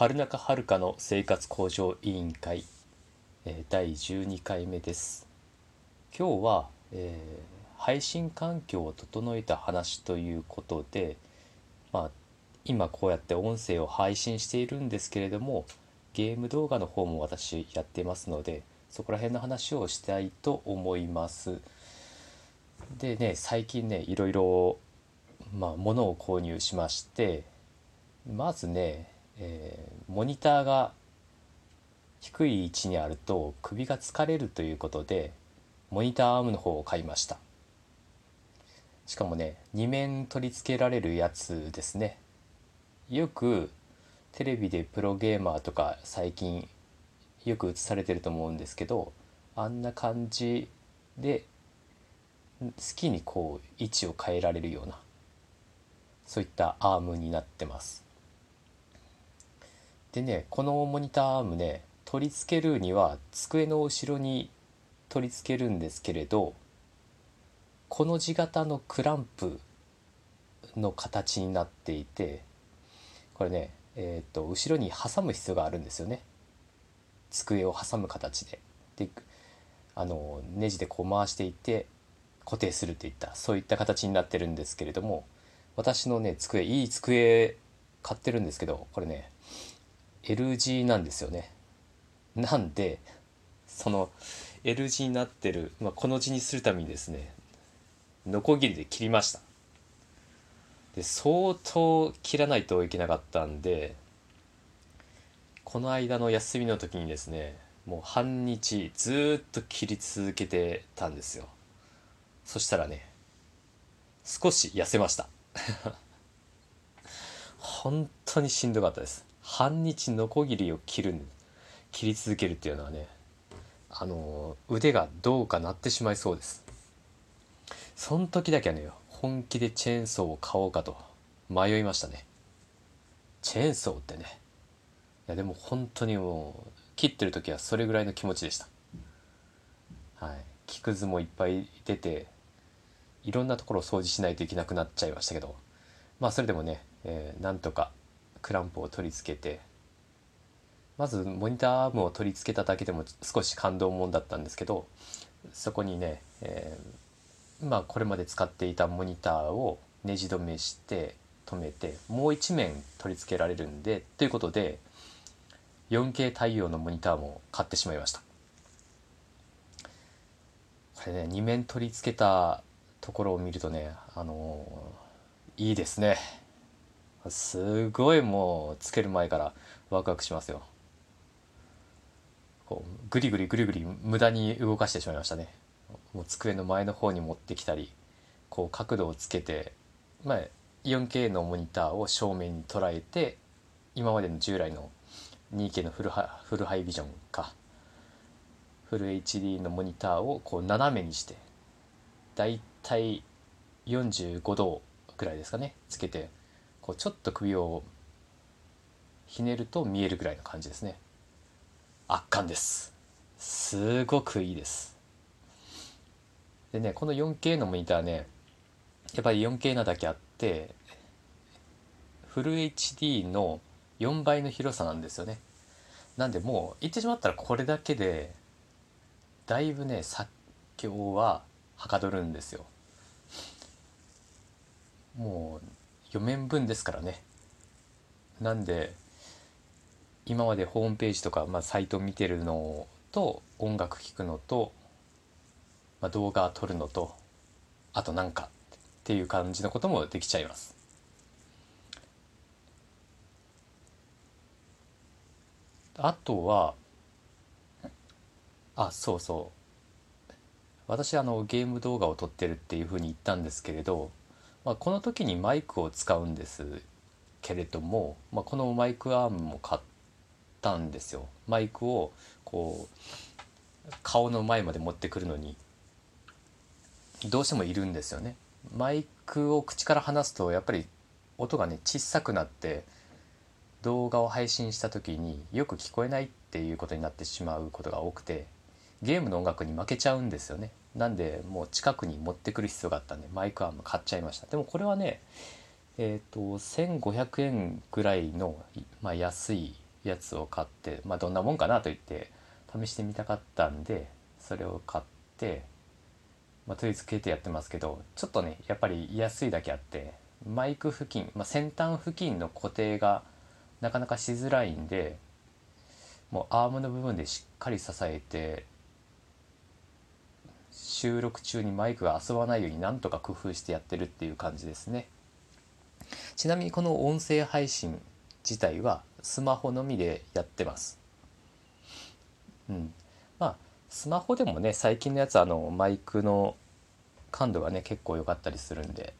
春中遥の生活向上委員会、え第12回目です。今日は、えー配信環境を整えた話ということで、まあ、今こうやって音声を配信しているんですけれどもゲーム動画の方も私やってますのでそこら辺の話をしたいと思います。でね最近ねいろいろまあ物を購入しましてまずね、えーモニターが低い位置にあると首が疲れるということでモニターアームの方を買いました。しかもね2面取り付けられるやつですね。よくテレビでプロゲーマーとか最近よく映されてると思うんですけどあんな感じで好きにこう位置を変えられるようなそういったアームになってます。でねこのモニターアームね取り付けるには机の後ろに取り付けるんですけれどこの字型のクランプの形になっていてこれねえー、と後ろに挟む必要があるんですよね。机を挟む形で。であのネジでこう回していって固定するといったそういった形になってるんですけれども私のね机いい机買ってるんですけどこれね L 字なんですよね。なんでその L 字になってる、まあ、この字にするためにですねノコギリで切りました。で相当切らないといけなかったんでこの間の休みの時にですねもう半日ずっと切り続けてたんですよ。そしたらね少し痩せました。本当にしんどかったです。半日ノコギリを切る切り続けるっていうのはねあの腕がどうかなってしまいそうです。その時だけはね本気でチェーンソーを買おうかと迷いましたね。チェーンソーってねいやでも本当にもう切ってる時はそれぐらいの気持ちでした。はい。木くずもいっぱい出ていろんなところを掃除しないといけなくなっちゃいましたけどまあそれでもね、えーなんとかクランプを取り付けてまずモニターアームを取り付けただけでも少し感動もんだったんですけどそこにね、えーまあこれまで使っていたモニターをネジ止めして止めてもう一面取り付けられるんでということで 4K 対応のモニターも買ってしまいました。これね2面取り付けたところを見るとねあのーいいですね。すごいもうつける前からワクワクしますよ。こうグリグリグリグリ無駄に動かしてしまいましたね。もう机の前の方に持ってきたりこう角度をつけて、まあ、4K のモニターを正面に捉えて今までの従来の 2K のフルハフルハイビジョンかフル HD のモニターをこう斜めにしてだいたい45度ぐらいですかねつけてこうちょっと首をひねると見えるぐらいの感じですね。圧巻です。すごくいいです。でねこの 4K のモニターねやっぱり 4K なだけあってフル HD の4倍の広さなんですよね。なんでもう言ってしまったらこれだけでだいぶね作業ははかどるんですよ。もう4面分ですからね。なんで今までホームページとか、まあ、サイト見てるのと音楽聴くのと、まあ、動画撮るのとあとなんかっていう感じのこともできちゃいます。あとはあそうそう。私あのゲーム動画を撮ってるっていうふうに言ったんですけれど、まあ、この時にマイクを使うんですけれども、まあ、このマイクアームも買ったんですよ。マイクをこう顔の前まで持ってくるのにどうしてもいるんですよね。マイクを口から離すとやっぱり音がね小さくなって動画を配信した時によく聞こえないっていうことになってしまうことが多くて。ゲームの音楽に負けちゃうんですよね。なんでもう近くに持ってくる必要があったんでマイクアーム買っちゃいました。でもこれはねえっ、と1500円ぐらいの、まあ、安いやつを買って、まあ、どんなもんかなと言って試してみたかったんでそれを買って、まあ、とりあえず携帯やってますけどちょっとねやっぱり安いだけあってマイク付近、まあ、先端付近の固定がなかなかしづらいんでもうアームの部分でしっかり支えて収録中にマイクが遊ばないようになんとか工夫してやってるっていう感じですね。ちなみにこの音声配信自体はスマホのみでやってます。うん。まあスマホでもね最近のやつあのマイクの感度がね結構良かったりするんで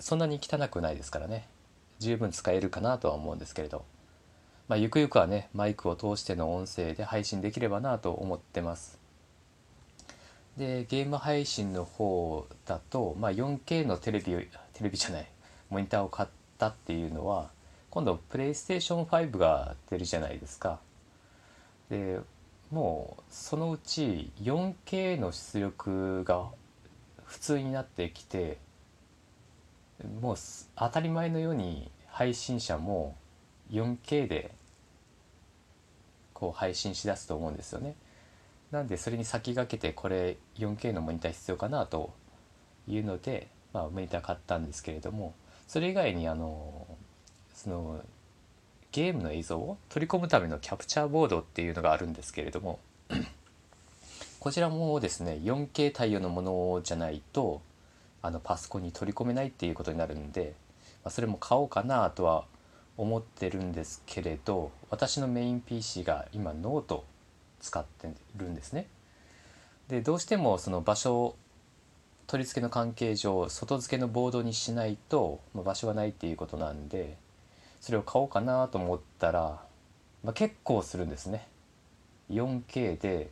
そんなに汚くないですからね。十分使えるかなとは思うんですけれど。まあゆくゆくはねマイクを通しての音声で配信できればなと思ってます。でゲーム配信の方だと、まあ、4K のテレビテレビじゃないモニターを買ったっていうのは今度プレイステーション5が出るじゃないですかでもうそのうち 4K の出力が普通になってきてもう当たり前のように配信者も 4K でこう配信しだすと思うんですよね。なんでそれに先駆けてこれ 4K のモニター必要かなというので、まあ、モニター買ったんですけれどもそれ以外にあのそのゲームの映像を取り込むためのキャプチャーボードっていうのがあるんですけれども こちらもですね 4K 対応のものじゃないとあのパソコンに取り込めないっていうことになるんで、まあ、それも買おうかなとは思ってるんですけれど私のメイン PC が今ノート使ってるんですね。でどうしてもその場所取り付けの関係上外付けのボードにしないと、ま、場所がないっていうことなんでそれを買おうかなと思ったら、まあ、結構するんですね。4K で、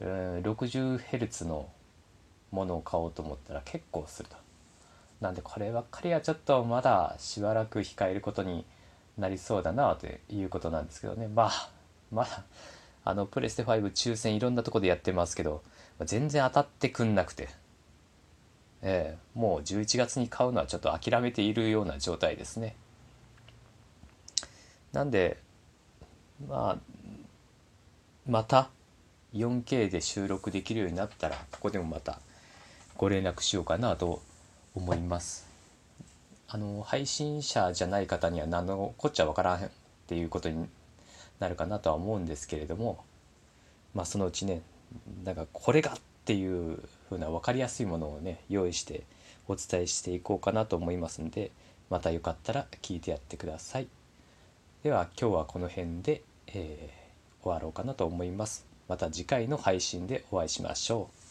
え、60Hz のものを買おうと思ったら結構すると。なんでこればっかりはちょっとまだしばらく控えることになりそうだなということなんですけどねまあまだあのプレステ5抽選いろんなとこでやってますけど全然当たってくんなくて、えー、もう11月に買うのはちょっと諦めているような状態ですね。なんでまあまた 4K で収録できるようになったらここでもまたご連絡しようかなと思います。あの配信者じゃない方には何のこっちゃわからへんっていうことになるかなとは思うんですけれどもまあそのうちねなんかこれがっていう風な分かりやすいものをね用意してお伝えしていこうかなと思いますんでまたよかったら聞いてやってください。では今日はこの辺で、えー、終わろうかなと思います。また次回の配信でお会いしましょう。